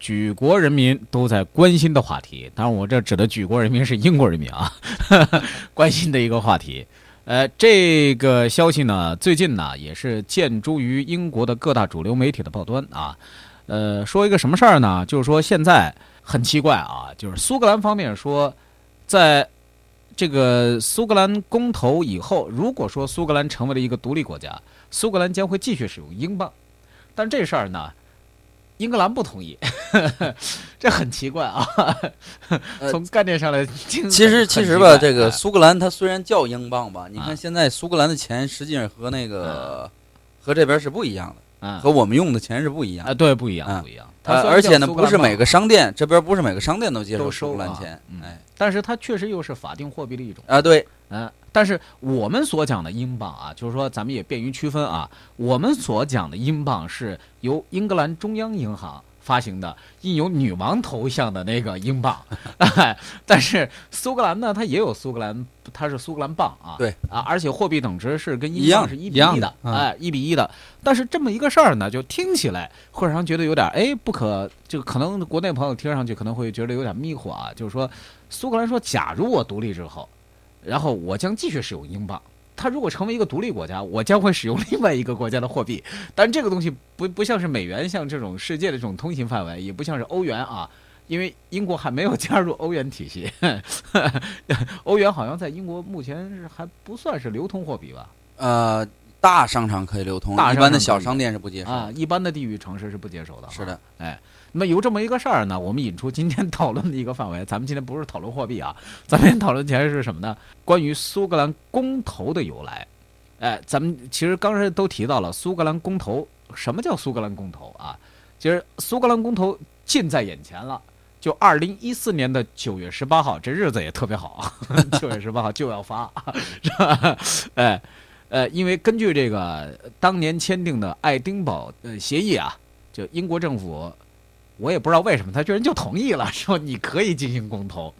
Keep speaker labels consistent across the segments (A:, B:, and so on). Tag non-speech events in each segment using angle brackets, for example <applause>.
A: 举国人民都在关心的话题，当然我这指的举国人民是英国人民啊，<laughs> 关心的一个话题。呃，这个消息呢，最近呢也是见诸于英国的各大主流媒体的报端啊。呃，说一个什么事儿呢？就是说现在很奇怪啊，就是苏格兰方面说，在这个苏格兰公投以后，如果说苏格兰成为了一个独立国家，苏格兰将会继续使用英镑，但这事儿呢？英格兰不同意，<laughs> 这很奇怪啊！从概念上来，
B: 其实其实吧，这个苏格兰它虽然叫英镑吧，你看现在苏格兰的钱实际上和那个和这边是不一样的，和我们用的钱是不一样
A: 啊，对，不一样，不一样。
B: 而且呢，不是每个商店这边不是每个商店都接受苏格兰钱，哎，
A: 但是它确实又是法定货币的一种
B: 啊，对，
A: 嗯。但是我们所讲的英镑啊，就是说咱们也便于区分啊。我们所讲的英镑是由英格兰中央银行发行的，印有女王头像的那个英镑。<laughs> 但是苏格兰呢，它也有苏格兰，它是苏格兰镑啊。
B: 对
A: 啊，而且货币等值是跟英镑是一比一的，哎，一比一的。但是这么一个事儿呢，就听起来会让人觉得有点哎不可，就可能国内朋友听上去可能会觉得有点迷糊啊。就是说，苏格兰说，假如我独立之后。然后我将继续使用英镑。它如果成为一个独立国家，我将会使用另外一个国家的货币。但这个东西不不像是美元，像这种世界的这种通行范围，也不像是欧元啊，<laughs> 因为英国还没有加入欧元体系。欧元好像在英国目前是还不算是流通货币吧？
B: 呃，大商场可以流通，一般的小商店是不接受
A: 啊。一般的地域城市是不接受的。
B: 是的，
A: 哎。那么有这么一个事儿呢，我们引出今天讨论的一个范围。咱们今天不是讨论货币啊，咱们讨论起来是什么呢？关于苏格兰公投的由来。哎，咱们其实刚才都提到了苏格兰公投。什么叫苏格兰公投啊？其实苏格兰公投近在眼前了，就二零一四年的九月十八号，这日子也特别好，<laughs> 九月十八号就要发，<laughs> 是吧？哎，呃，因为根据这个当年签订的爱丁堡呃协议啊，就英国政府。我也不知道为什么他居然就同意了，<laughs> 说你可以进行公投，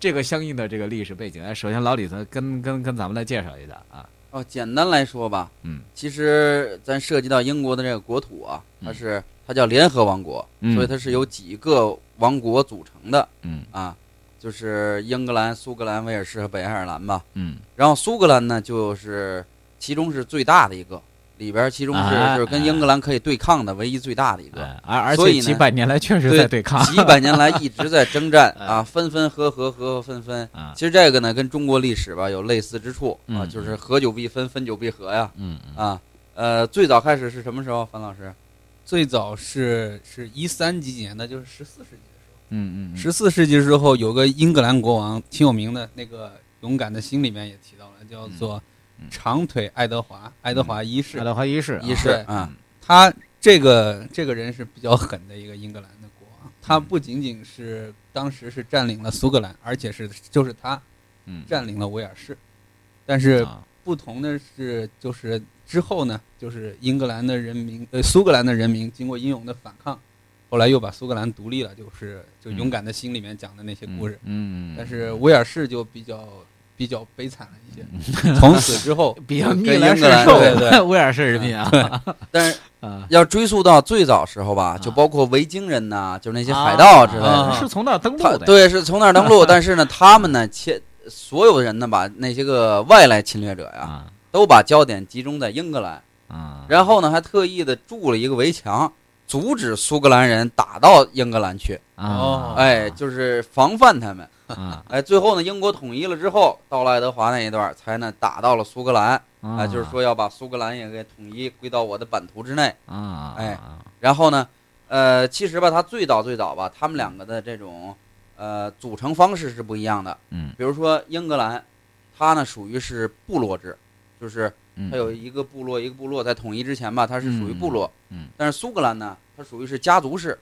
A: 这个相应的这个历史背景。哎，首先老李子跟跟跟咱们来介绍一下啊。
B: 哦，简单来说吧，嗯，其实咱涉及到英国的这个国土啊，它是它叫联合王国，所以它是由几个王国组成的，嗯啊，就是英格兰、苏格兰、威尔士和北爱尔兰吧，嗯，然后苏格兰呢就是其中是最大的一个。里边其中是就是跟英格兰可以对抗的唯一最大的一个，
A: 而而且几百年来确实在对抗，
B: 几百年来一直在征战 <laughs> 啊，分分合合，合合分分。其实这个呢跟中国历史吧有类似之处啊，就是合久必分，分久必合呀。嗯啊，呃，最早开始是什么时候？樊老师，
C: 最早是是一三几几年的，就是十四世纪的时候。
A: 嗯嗯，
C: 十四世纪之后有个英格兰国王挺有名的，那个勇敢的心里面也提到了，叫做。长腿爱德华，爱德华一世，
A: 爱德华一世，
B: 一世啊，
C: 他这个这个人是比较狠的一个英格兰的国王，他不仅仅是当时是占领了苏格兰，而且是就是他，占领了威尔士，但是不同的是，就是之后呢，就是英格兰的人民，呃，苏格兰的人民经过英勇的反抗，后来又把苏格兰独立了，就是就勇敢的心里面讲的那些故事，
A: 嗯，
C: 但是威尔士就比较。比较悲惨了一些，<laughs> 从此之后 <laughs>
A: 比较
B: 逆来顺受
A: 对对 <laughs> 威尔士人民啊，
B: 但是要追溯到最早时候吧，就包括维京人呐，就是那些海盗之类的，
A: 是从那儿登陆
B: 的，对，是从那儿登陆。但是呢，他们呢，切所有人呢，把那些个外来侵略者呀，都把焦点集中在英格兰，然后呢，还特意的筑了一个围墙，阻止苏格兰人打到英格兰去，
A: 哦，
B: 哎，就是防范他们。啊，哎，最后呢，英国统一了之后，到了爱德华那一段，才呢打到了苏格兰，啊，就是说要把苏格兰也给统一归到我的版图之内啊，哎，然后呢，呃，其实吧，他最早最早吧，他们两个的这种呃组成方式是不一样的，嗯，比如说英格兰，它呢属于是部落制，就是它有一个部落一个部落在统一之前吧，它是属于部落，嗯，但是苏格兰呢，它属于是家族式。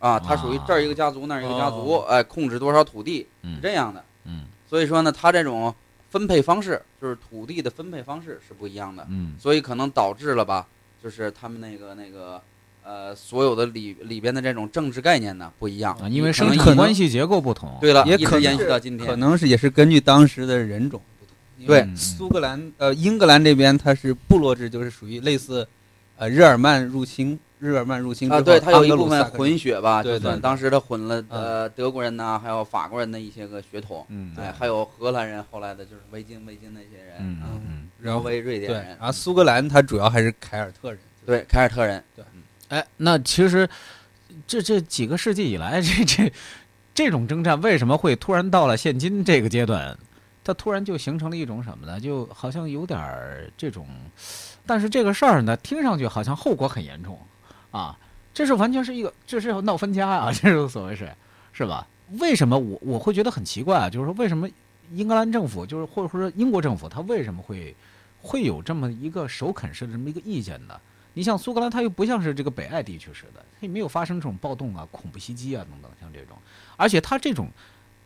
B: 啊，它属于这儿一个家族，那儿一个家族，哎，控制多少土地是这样的。嗯，所以说呢，它这种分配方式，就是土地的分配方式是不一样的。嗯，所以可能导致了吧，就是他们那个那个呃，所有的里里边的这种政治概念呢不一样，
A: 因为生产关系结构不同。
B: 对了，
C: 也可
B: 延续到今天，
C: 可能是也是根据当时的人种不同。
B: 对，
C: 苏格兰呃，英格兰这边它是部落制，就是属于类似呃日耳曼入侵。日耳曼入侵
B: 啊，对，
C: 他
B: 有一部分混血吧，就算当时他混了呃德国人呐，还有法国人的一些个血统，嗯，哎，还有荷兰人，后来的就是维京维京那些人，嗯嗯，然后为瑞典人，
C: 然后苏格兰他主要还是凯尔特人，
B: 对，凯尔特人，
C: 对，
A: 哎，那其实这这几个世纪以来，这这这种征战为什么会突然到了现今这个阶段，它突然就形成了一种什么呢？就好像有点这种，但是这个事儿呢，听上去好像后果很严重。啊，这是完全是一个，这是要闹分家啊！<laughs> 这是所谓是，是吧？为什么我我会觉得很奇怪啊？就是说，为什么英格兰政府，就是或者说英国政府，他为什么会会有这么一个首肯式的这么一个意见呢？你像苏格兰，它又不像是这个北爱地区似的，它也没有发生这种暴动啊、恐怖袭击啊等等，像这种，而且它这种，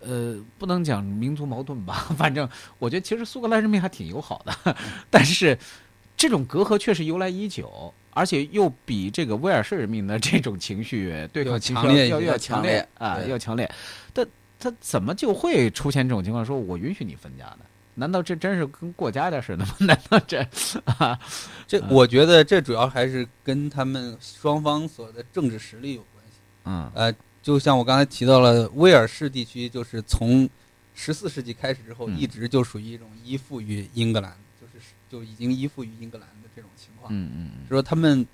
A: 呃，不能讲民族矛盾吧？<laughs> 反正我觉得，其实苏格兰人民还挺友好的，<laughs> 但是这种隔阂确实由来已久。而且又比这个威尔士人民的这种情绪对抗
C: 强烈
A: 要要
B: 强
A: 烈啊，要强烈。但他怎么就会出现这种情况？说我允许你分家呢？难道这真是跟过家家似的吗？<laughs> 难道这啊？
C: 这我觉得这主要还是跟他们双方所的政治实力有关系。嗯呃，就像我刚才提到了，威尔士地区就是从十四世纪开始之后，一直就属于一种依附于英格兰，就是就已经依附于英格兰的。这种情况，嗯嗯，说他们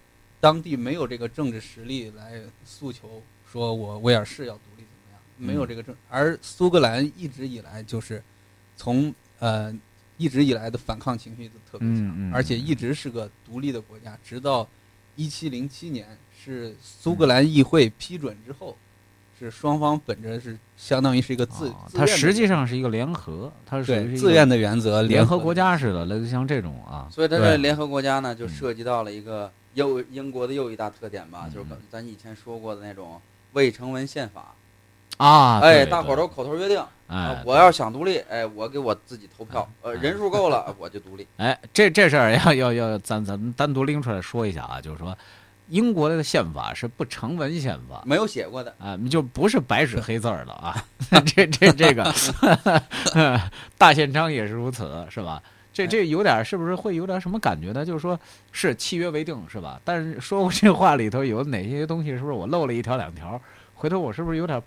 C: 当地没有这个政治实力来诉求，说我威尔士要独立怎么样？没有这个政，而苏格兰一直以来就是从呃一直以来的反抗情绪都特别强，而且一直是个独立的国家，直到一七零七年是苏格兰议会批准之后。是双方本着是相当于是一个自，
A: 它实际上是一个联合，它是
C: 自愿的原则，
A: 联合国家似的，类似像这种啊。
B: 所以它这联合国家呢，就涉及到了一个又英国的又一大特点吧，就是咱以前说过的那种未成文宪法
A: 啊。
B: 哎，大伙儿都口头约定，哎，我要想独立，哎，我给我自己投票，呃，人数够了我就独立。
A: 哎，这这事儿要要要，咱咱们单独拎出来说一下啊，就是说。英国的宪法是不成文宪法，
B: 没有写过的
A: 啊，就不是白纸黑字儿的啊。<laughs> 这这这个 <laughs> 大宪章也是如此，是吧？这这有点是不是会有点什么感觉呢？就是说是契约为定，是吧？但是说过这话里头有哪些东西，是不是我漏了一条两条？回头我是不是有点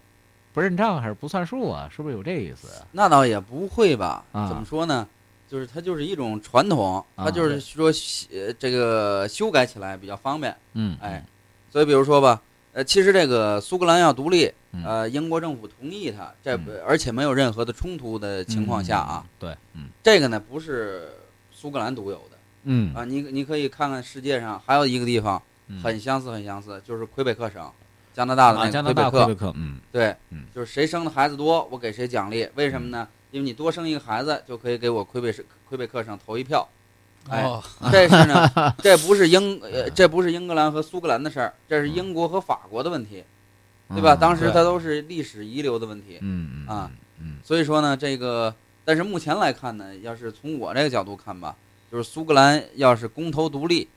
A: 不认账还是不算数啊？是不是有这意思？
B: 那倒也不会吧？怎么说呢？就是它就是一种传统，它就是说呃这个修改起来比较方便，嗯，哎，所以比如说吧，呃，其实这个苏格兰要独立，呃，英国政府同意它，这而且没有任何的冲突的情况下啊，
A: 对，嗯，
B: 这个呢不是苏格兰独有的，嗯，啊，你你可以看看世界上还有一个地方很相似很相似，就是魁北克省，加拿大的那个
A: 魁北克，嗯，
B: 对，嗯，就是谁生的孩子多，我给谁奖励，为什么呢？因为你多生一个孩子，就可以给我魁北省魁北克省投一票，哎，这是呢，<laughs> 这不是英呃，这不是英格兰和苏格兰的事儿，这是英国和法国的问题，对吧？当时它都是历史遗留的问题，嗯啊，嗯，所以说呢，这个，但是目前来看呢，要是从我这个角度看吧，就是苏格兰要是公投独立，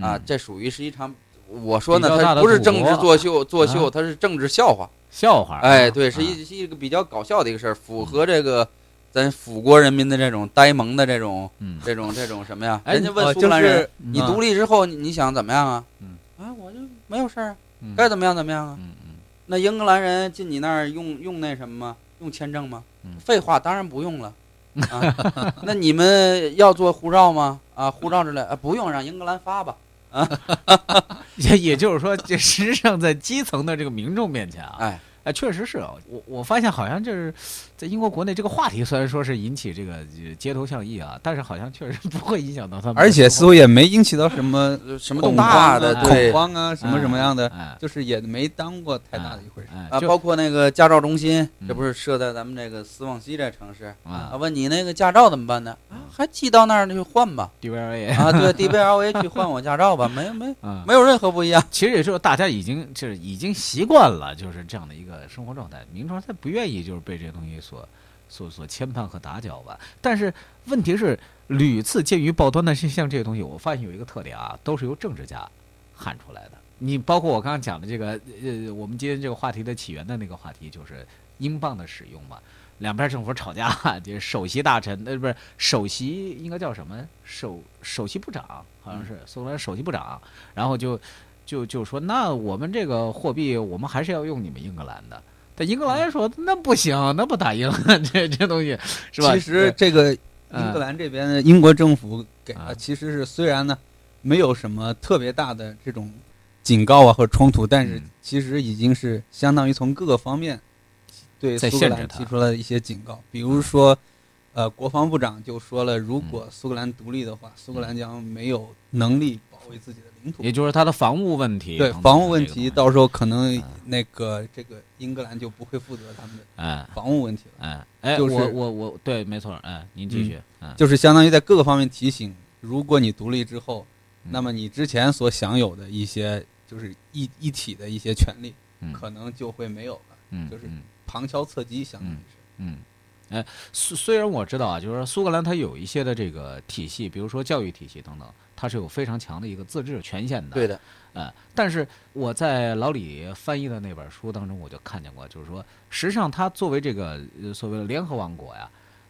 B: 啊，这属于是一场，我说呢，它不是政治作秀，作秀，它是政治笑话，
A: 笑话，
B: 哎，对，是一是一个比较搞笑的一个事儿，符合这个。咱辅国人民的这种呆萌的这种，这种这种什么呀？人家问苏格兰人：“你独立之后你想怎么样啊？”啊，我就没有事儿，该怎么样怎么样啊？那英格兰人进你那儿用用那什么吗？用签证吗？废话，当然不用了。啊，那你们要做护照吗？啊，护照之类啊，不用，让英格兰发吧。啊，
A: 也也就是说，这实际上在基层的这个民众面前啊，
B: 哎。
A: 哎，确实是我我发现好像就是在英国国内这个话题虽然说是引起这个街头巷议啊，但是好像确实不会影响到他们，
C: 而且似乎也没引起到什么
B: 什么大的
C: 恐慌啊，什么什么样的，就是也没当过太大的一回事
B: 啊。包括那个驾照中心，这不是设在咱们这个斯旺西这城市啊？问你那个驾照怎么办呢？啊，还寄到那儿去换吧
A: ，DVLA
B: 啊，对，DVLA 去换我驾照吧，没没没有任何不一样。
A: 其实也是大家已经就是已经习惯了，就是这样的一个。生活状态，明庄他不愿意就是被这些东西所所所牵绊和打搅吧。但是问题是，屡次鉴于报端的现象这些东西，我发现有一个特点啊，都是由政治家喊出来的。你包括我刚刚讲的这个，呃，我们今天这个话题的起源的那个话题，就是英镑的使用嘛。两边政府吵架，这 <laughs> 首席大臣，呃，不是首席，应该叫什么？首首席部长，好像是苏格兰首席部长，然后就。就就说那我们这个货币，我们还是要用你们英格兰的。但英格兰说那不行，那不打赢 <laughs> 这这东西是吧？
C: 其实这个英格兰这边的英国政府给的其实是虽然呢没有什么特别大的这种警告啊或者冲突，但是其实已经是相当于从各个方面对苏格兰提出了一些警告。比如说，呃，国防部长就说了，如果苏格兰独立的话，苏格兰将没有能力保卫自己的领土。
A: 也就是他的防务问题，
C: 对防务问题，到时候可能那个这个英格兰就不会负责他们的
A: 哎。
C: 防务问题
A: 了，哎哎，
C: 就是
A: 我我我对，没错，哎，您继续，
C: 就是相当于在各个方面提醒，如果你独立之后，那么你之前所享有的一些就是一一体的一些权利，可能就会没有了，嗯就是旁敲侧击，相当于是，
A: 嗯。哎，虽虽然我知道啊，就是说苏格兰它有一些的这个体系，比如说教育体系等等，它是有非常强的一个自治权限的。
B: 对的，
A: 呃，但是我在老李翻译的那本书当中，我就看见过，就是说，实际上它作为这个所谓的联合王国呀，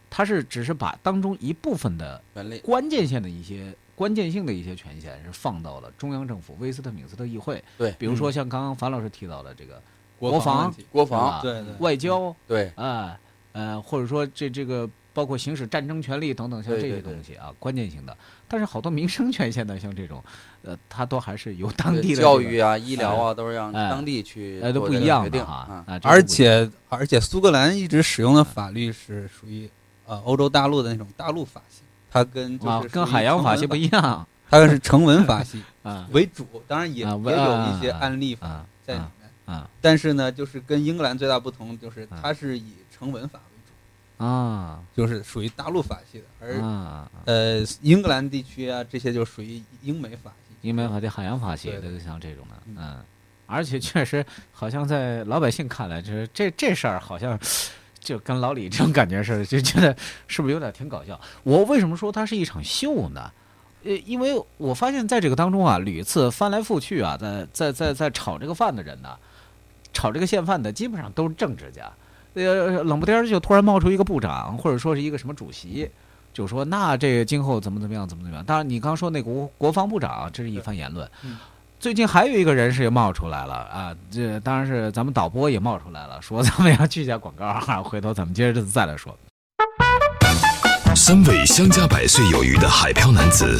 A: 它是只是把当中一部分的关键性的一些关键性的一些权限是放到了中央政府威斯特敏斯特议会。
B: 对，
A: 比如说像刚刚樊老师提到的这个
C: 国
A: 防、
B: 国防、
C: 对对
A: 外交，
B: 对
A: 啊。呃，或者说这这个包括行使战争权利等等，像这些东西啊，关键性的。但是好多民生权限的，像这种，<laughs> 呃，它都还是由当地的
B: 教育啊、医疗啊，都是让当地去，
A: 哎，都不一样
B: 的
A: 哈。
C: 而且而且，苏格兰一直使用的法律是属于呃欧洲大陆的那种大陆法系，它跟就是
A: 跟海洋
C: 法
A: 系不一样，<laughs>
C: 它是成文法系 <laughs> 为主，当然也也有一些案例法在里面
A: 啊。
C: 但是呢，就是跟英格兰最大不同，就是它是以成文法
A: 啊，
C: 就是属于大陆法系的，而呃，英格兰地区啊，这些就属于英美法系，
A: 英美法系、海洋法系的，像这种的，嗯，而且确实好像在老百姓看来，就是这这事儿好像就跟老李这种感觉似的，就觉得是不是有点挺搞笑？我为什么说它是一场秀呢？呃，因为我发现在这个当中啊，屡次翻来覆去啊，在在在在炒这个饭的人呢，炒这个现饭的基本上都是政治家。呃，冷不丁就突然冒出一个部长，或者说是一个什么主席，就说那这个今后怎么怎么样，怎么怎么样。当然，你刚说那国国防部长，这是一番言论。最近还有一个人是冒出来了啊，这当然是咱们导播也冒出来了，说咱们要去一下广告哈，回头咱们接着再来说。
D: 三位相加百岁有余的海漂男子，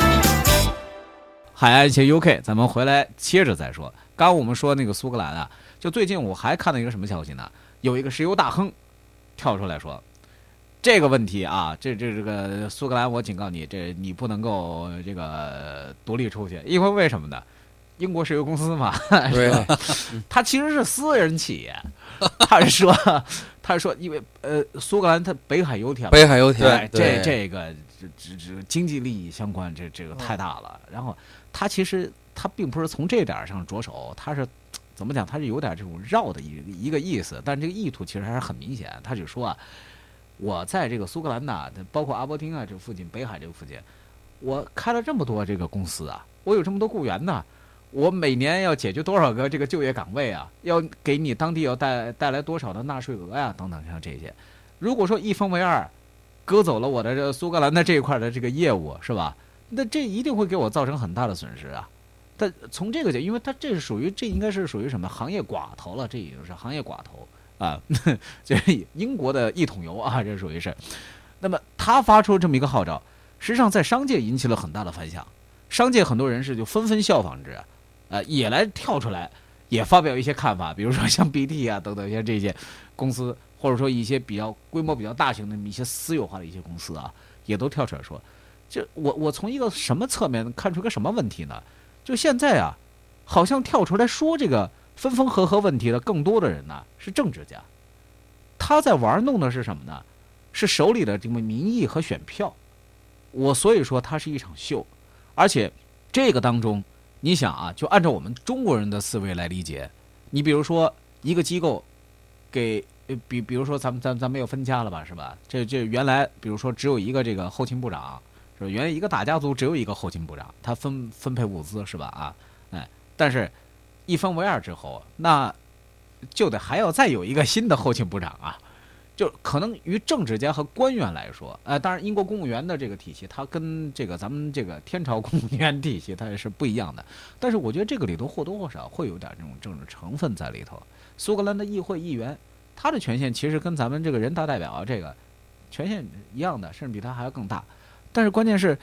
A: 海岸线 UK，咱们回来接着再说。刚我们说那个苏格兰啊，就最近我还看到一个什么消息呢？有一个石油大亨跳出来说，这个问题啊，这这这个苏格兰，我警告你，这你不能够这个独立出去，因为为什么呢？英国石油公司嘛，
B: 对，
A: 他其实是私人企业。他是说，<laughs> 他是说，因为呃，苏格兰它北海油田，
B: 北海油田，对
A: 这这个这这这经济利益相关，这这个太大了。然后他其实他并不是从这点上着手，他是怎么讲？他是有点这种绕的一一个意思，但这个意图其实还是很明显。他就说啊，我在这个苏格兰呐，包括阿伯丁啊这附近，北海这个附近，我开了这么多这个公司啊，我有这么多雇员呢。我每年要解决多少个这个就业岗位啊？要给你当地要带带来多少的纳税额呀？等等，像这些，如果说一分为二，割走了我的这苏格兰的这一块的这个业务，是吧？那这一定会给我造成很大的损失啊！但从这个角，因为它这是属于这应该是属于什么行业寡头了？这已经是行业寡头啊！这 <laughs> 英国的一桶油啊，这属于是。那么他发出这么一个号召，实际上在商界引起了很大的反响，商界很多人士就纷纷效仿之。呃，也来跳出来，也发表一些看法，比如说像 BT 啊等等像这些公司，或者说一些比较规模比较大型的一些私有化的一些公司啊，也都跳出来说，就我我从一个什么侧面看出个什么问题呢？就现在啊，好像跳出来说这个分分合合问题的更多的人呢是政治家，他在玩弄的是什么呢？是手里的这么民意和选票。我所以说它是一场秀，而且这个当中。你想啊，就按照我们中国人的思维来理解，你比如说一个机构，给比比如说咱们咱咱没有分家了吧，是吧？这这原来比如说只有一个这个后勤部长，是？原来一个大家族只有一个后勤部长，他分分配物资是吧？啊，哎，但是一分为二之后，那就得还要再有一个新的后勤部长啊。就可能于政治家和官员来说，呃，当然英国公务员的这个体系，它跟这个咱们这个天朝公务员体系它也是不一样的。但是我觉得这个里头或多或少会有点这种政治成分在里头。苏格兰的议会议员，他的权限其实跟咱们这个人大代表这个权限一样的，甚至比他还要更大。但是关键是，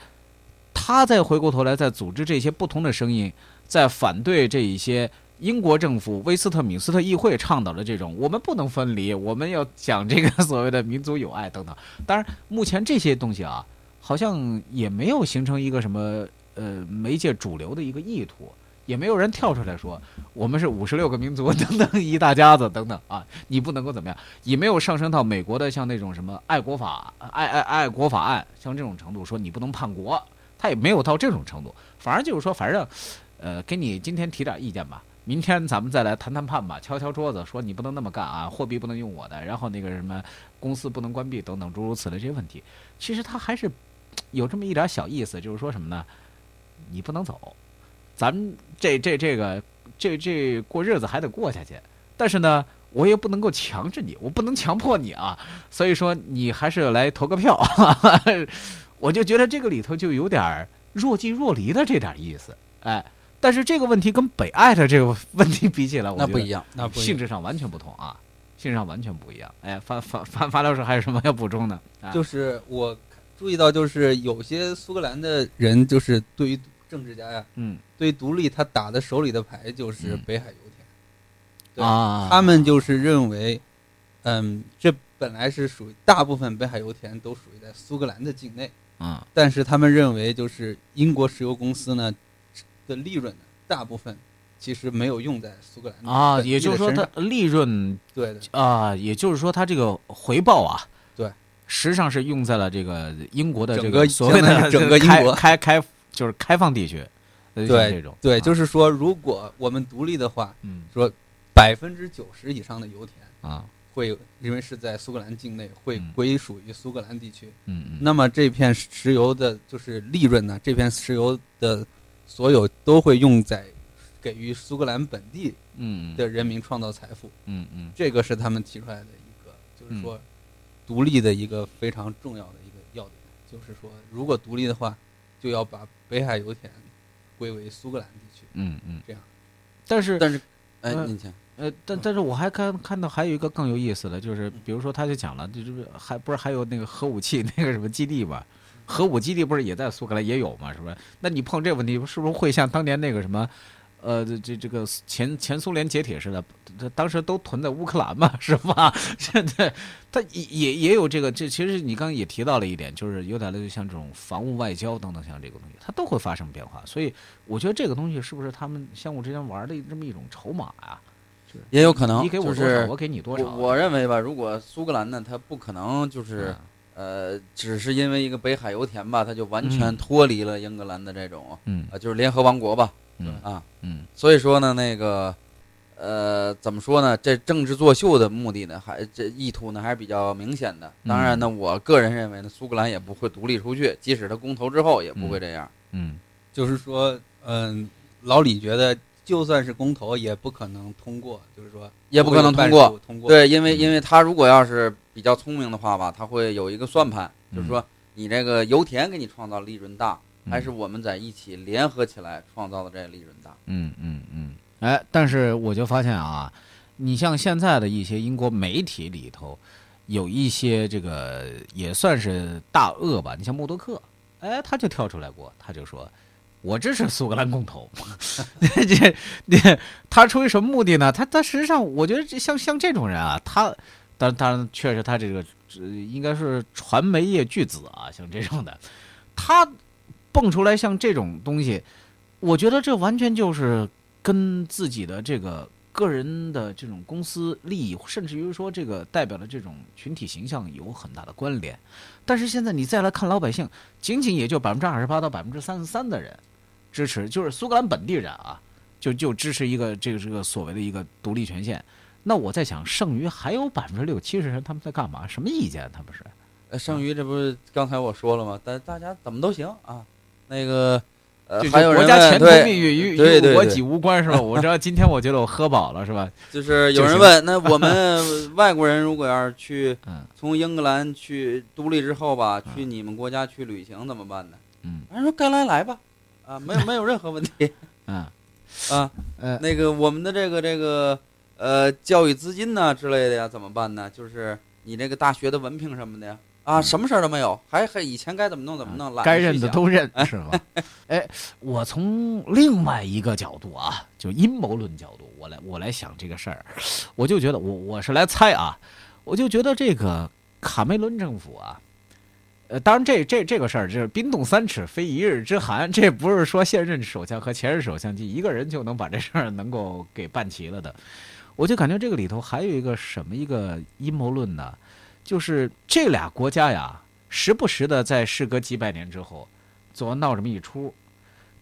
A: 他再回过头来再组织这些不同的声音，在反对这一些。英国政府威斯特敏斯特议会倡导的这种，我们不能分离，我们要讲这个所谓的民族友爱等等。<laughs> 当然，目前这些东西啊，好像也没有形成一个什么呃媒介主流的一个意图，也没有人跳出来说我们是五十六个民族 <laughs> 等等一大家子等等啊，你不能够怎么样，也没有上升到美国的像那种什么爱国法爱爱爱国法案像这种程度，说你不能叛国，他也没有到这种程度，反而就是说，反正呃，给你今天提点意见吧。明天咱们再来谈谈判吧，敲敲桌子，说你不能那么干啊，货币不能用我的，然后那个什么公司不能关闭等等诸如此类这些问题，其实他还是有这么一点小意思，就是说什么呢？你不能走，咱们这这这个这这过日子还得过下去，但是呢，我也不能够强制你，我不能强迫你啊，所以说你还是来投个票，<laughs> 我就觉得这个里头就有点若即若离的这点意思，哎。但是这个问题跟北爱的这个问题比起来，
B: 那不一样，
C: 那
A: 性质上完全不同啊，性质上完全不一样。哎，发发发发老师还有什么要补充的？
C: 就是我注意到，就是有些苏格兰的人，就是对于政治家呀，嗯，对独立，他打的手里的牌就是北海油田。啊，他们就是认为，嗯，这本来是属于大部分北海油田都属于在苏格兰的境内啊，但是他们认为，就是英国石油公司呢。的利润呢，大部分其实没有用在苏格兰
A: 啊，也就是说，它利润。
C: 对的。
A: 啊，也就是说，它这个回报啊，
C: 对，
A: 实际上是用在了这个英国的这
C: 个
A: 所谓的
C: 整个英国
A: 开开就是开放地区，
C: 对
A: 这种
C: 对，就是说，如果我们独立的话，嗯，说百分之九十以上的油田啊，会因为是在苏格兰境内，会归属于苏格兰地区，嗯嗯，那么这片石油的就是利润呢，这片石油的。所有都会用在给予苏格兰本地嗯的人民创造财富。嗯嗯，这个是他们提出来的一个，就是说独立的一个非常重要的一个要点，就是说如果独立的话，就要把北海油田归为苏格兰地区。嗯嗯，这样。
A: 但是
B: 但是，哎，您请。
A: 呃，但但是我还看看到还有一个更有意思的就是，比如说他就讲了，就是还不是还有那个核武器 <laughs> 那个什么基地吧？核武基地不是也在苏格兰也有嘛？是不是？那你碰这问题，是不是会像当年那个什么，呃，这这这个前前苏联解体似的，当时都囤在乌克兰嘛，<laughs> 是吧？<laughs> 现在他也也也有这个，这其实你刚刚也提到了一点，就是有点类似像这种防务外交等等，像这个东西，它都会发生变化。所以我觉得这个东西是不是他们相互之间玩的这么一种筹码呀？
B: 也有可能，
A: 你给我
B: 多少，
A: 我给你多少。
B: 我认为吧，如果苏格兰呢，它不可能就是。呃，只是因为一个北海油田吧，它就完全脱离了英格兰的这种，
A: 嗯，
B: 就是联合王国吧，
A: 嗯
B: 啊，
A: 嗯，
B: 所以说呢，那个，呃，怎么说呢？这政治作秀的目的呢，还这意图呢，还是比较明显的。当然呢，我个人认为呢，苏格兰也不会独立出去，即使他公投之后，也不会这样。
A: 嗯，
C: 就是说，嗯，老李觉得。就算是公投也不可能通过，就是说
B: 也不可能通
C: 过。通过
B: 对，因为因为他如果要是比较聪明的话吧，他会有一个算盘，就是说你这个油田给你创造利润大，还是我们在一起联合起来创造的这利润大？
A: 嗯嗯嗯。哎，但是我就发现啊，你像现在的一些英国媒体里头，有一些这个也算是大鳄吧，你像默多克，哎，他就跳出来过，他就说。我支持苏格兰公投，<laughs> 这这他出于什么目的呢？他他实际上，我觉得这像像这种人啊，他当当然确实他这个应该是传媒业巨子啊，像这种的，他蹦出来像这种东西，我觉得这完全就是跟自己的这个个人的这种公司利益，甚至于说这个代表的这种群体形象有很大的关联。但是现在你再来看老百姓，仅仅也就百分之二十八到百分之三十三的人。支持就是苏格兰本地人啊，就就支持一个这个这个所谓的一个独立权限。那我在想，剩余还有百分之六七十人他们在干嘛？什么意见？他们是？
B: 呃，剩余这不是刚才我说了吗？但大家怎么都行啊。那个呃，还有
A: 国家前途命运与
B: 与
A: 我己无关是吧？我知道今天我觉得我喝饱了是吧？
B: 就是有人问，那我们外国人如果要是去 <laughs> 从英格兰去独立之后吧，去你们国家去旅行怎么办呢？
A: 嗯，
B: 人说该来来吧。啊，没有没有任何问题，<laughs>
A: 嗯，
B: 啊，呃，那个我们的这个这个呃教育资金呢之类的呀，怎么办呢？就是你这个大学的文凭什么的呀，啊，什么事儿都没有，还还以前该怎么弄怎么弄，
A: 该认的都认，<laughs> 是吧？哎，我从另外一个角度啊，就阴谋论角度，我来我来想这个事儿，我就觉得我我是来猜啊，我就觉得这个卡梅伦政府啊。呃，当然，这这这个事儿就是冰冻三尺非一日之寒，这不是说现任首相和前任首相就一个人就能把这事儿能够给办齐了的。我就感觉这个里头还有一个什么一个阴谋论呢？就是这俩国家呀，时不时的在事隔几百年之后，总要闹这么一出。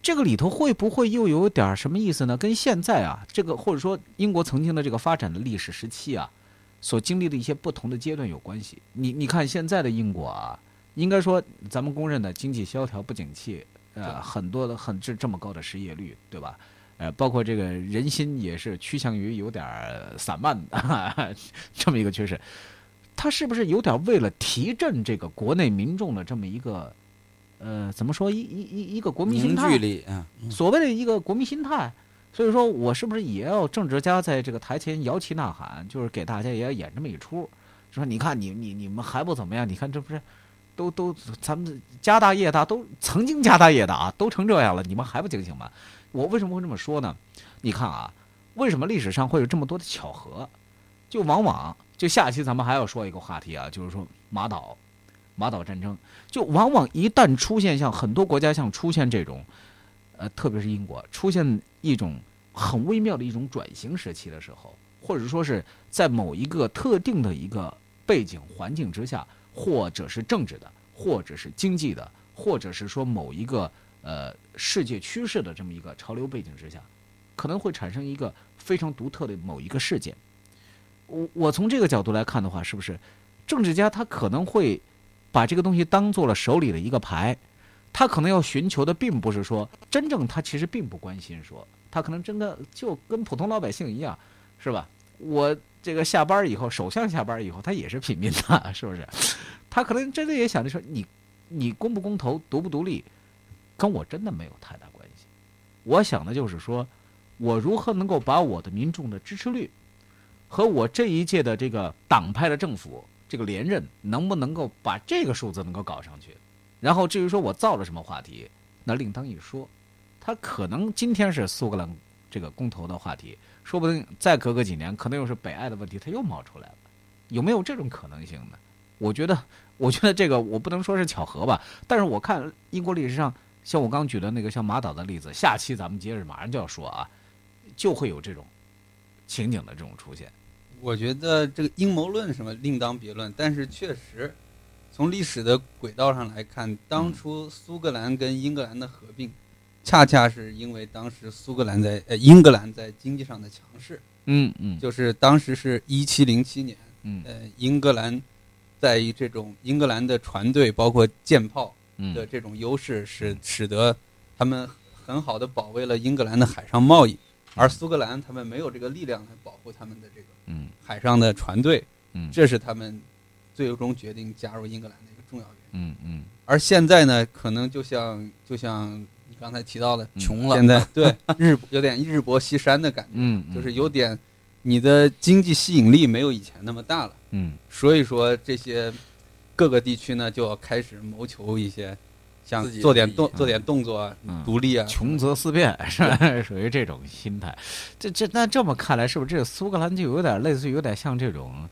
A: 这个里头会不会又有点什么意思呢？跟现在啊，这个或者说英国曾经的这个发展的历史时期啊，所经历的一些不同的阶段有关系。你你看现在的英国啊。应该说，咱们公认的经济萧条不景气，呃，很多的很这这么高的失业率，对吧？呃，包括这个人心也是趋向于有点散漫的 <laughs> 这么一个趋势。他是不是有点为了提振这个国内民众的这么一个，呃，怎么说一一一一个国民心态？
B: 凝聚力啊，
A: 所谓的一个国民心态。所以说我是不是也要政治家在这个台前摇旗呐喊，就是给大家也要演这么一出，说你看你你你们还不怎么样？你看这不是？都都，咱们家大业大，都曾经家大业大啊，都成这样了，你们还不警醒吗？我为什么会这么说呢？你看啊，为什么历史上会有这么多的巧合？就往往就下期咱们还要说一个话题啊，就是说马岛，马岛战争，就往往一旦出现像很多国家像出现这种，呃，特别是英国出现一种很微妙的一种转型时期的时候，或者说是在某一个特定的一个背景环境之下。或者是政治的，或者是经济的，或者是说某一个呃世界趋势的这么一个潮流背景之下，可能会产生一个非常独特的某一个事件。我我从这个角度来看的话，是不是政治家他可能会把这个东西当做了手里的一个牌，他可能要寻求的并不是说真正他其实并不关心说，他可能真的就跟普通老百姓一样，是吧？我。这个下班以后，首相下班以后，他也是平民的，是不是？他可能真的也想着说，你，你公不公投，独不独立，跟我真的没有太大关系。我想的就是说，我如何能够把我的民众的支持率，和我这一届的这个党派的政府这个连任，能不能够把这个数字能够搞上去？然后至于说我造了什么话题，那另当一说。他可能今天是苏格兰这个公投的话题，说不定再隔个几年，可能又是北爱的问题，他又冒出来了，有没有这种可能性呢？我觉得，我觉得这个我不能说是巧合吧，但是我看英国历史上，像我刚举的那个像马岛的例子，下期咱们接着马上就要说啊，就会有这种情景的这种出现。
C: 我觉得这个阴谋论什么另当别论，但是确实从历史的轨道上来看，当初苏格兰跟英格兰的合并，恰恰是因为当时苏格兰在呃英格兰在经济上的强势，
A: 嗯嗯，
C: 就是当时是一七零七年，
A: 嗯
C: 呃英格兰在于这种英格兰的船队包括舰炮的这种优势，使使得他们很好的保卫了英格兰的海上贸易。而苏格兰他们没有这个力量来保护他们的这个海上的船队，这是他们最终决定加入英格兰的一个重要原
A: 因。嗯嗯。
C: 而现在呢，可能就像就像你刚才提到的，
B: 穷了。
C: 现在 <laughs> 对日有点日薄西山的感觉，
A: 嗯，
C: 就是有点你的经济吸引力没有以前那么大了。
A: 嗯，
C: 所以说这些各个地区呢就要开始谋求一些。像做点动做点动作，独立啊，
A: 穷则思变是吧？<laughs> 属于这种心态。这这那这么看来，是不是这个苏格兰就有点类似，于有点像这种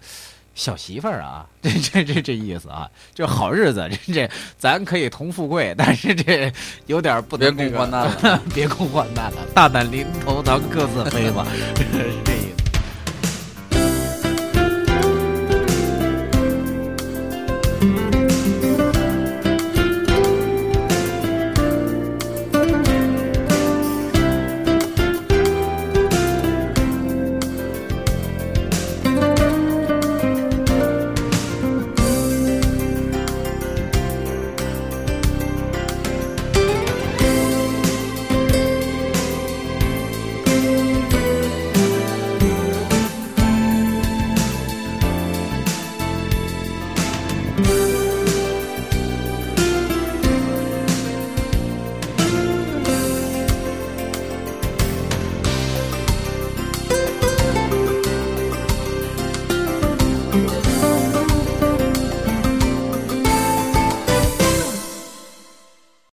A: 小媳妇儿啊？这这这这意思啊？就好日子，这这咱可以同富贵，但是这有点不
B: 别共患难了，<laughs>
A: 别共患难了，大难临头咱各自飞吧，<laughs> 是这意思。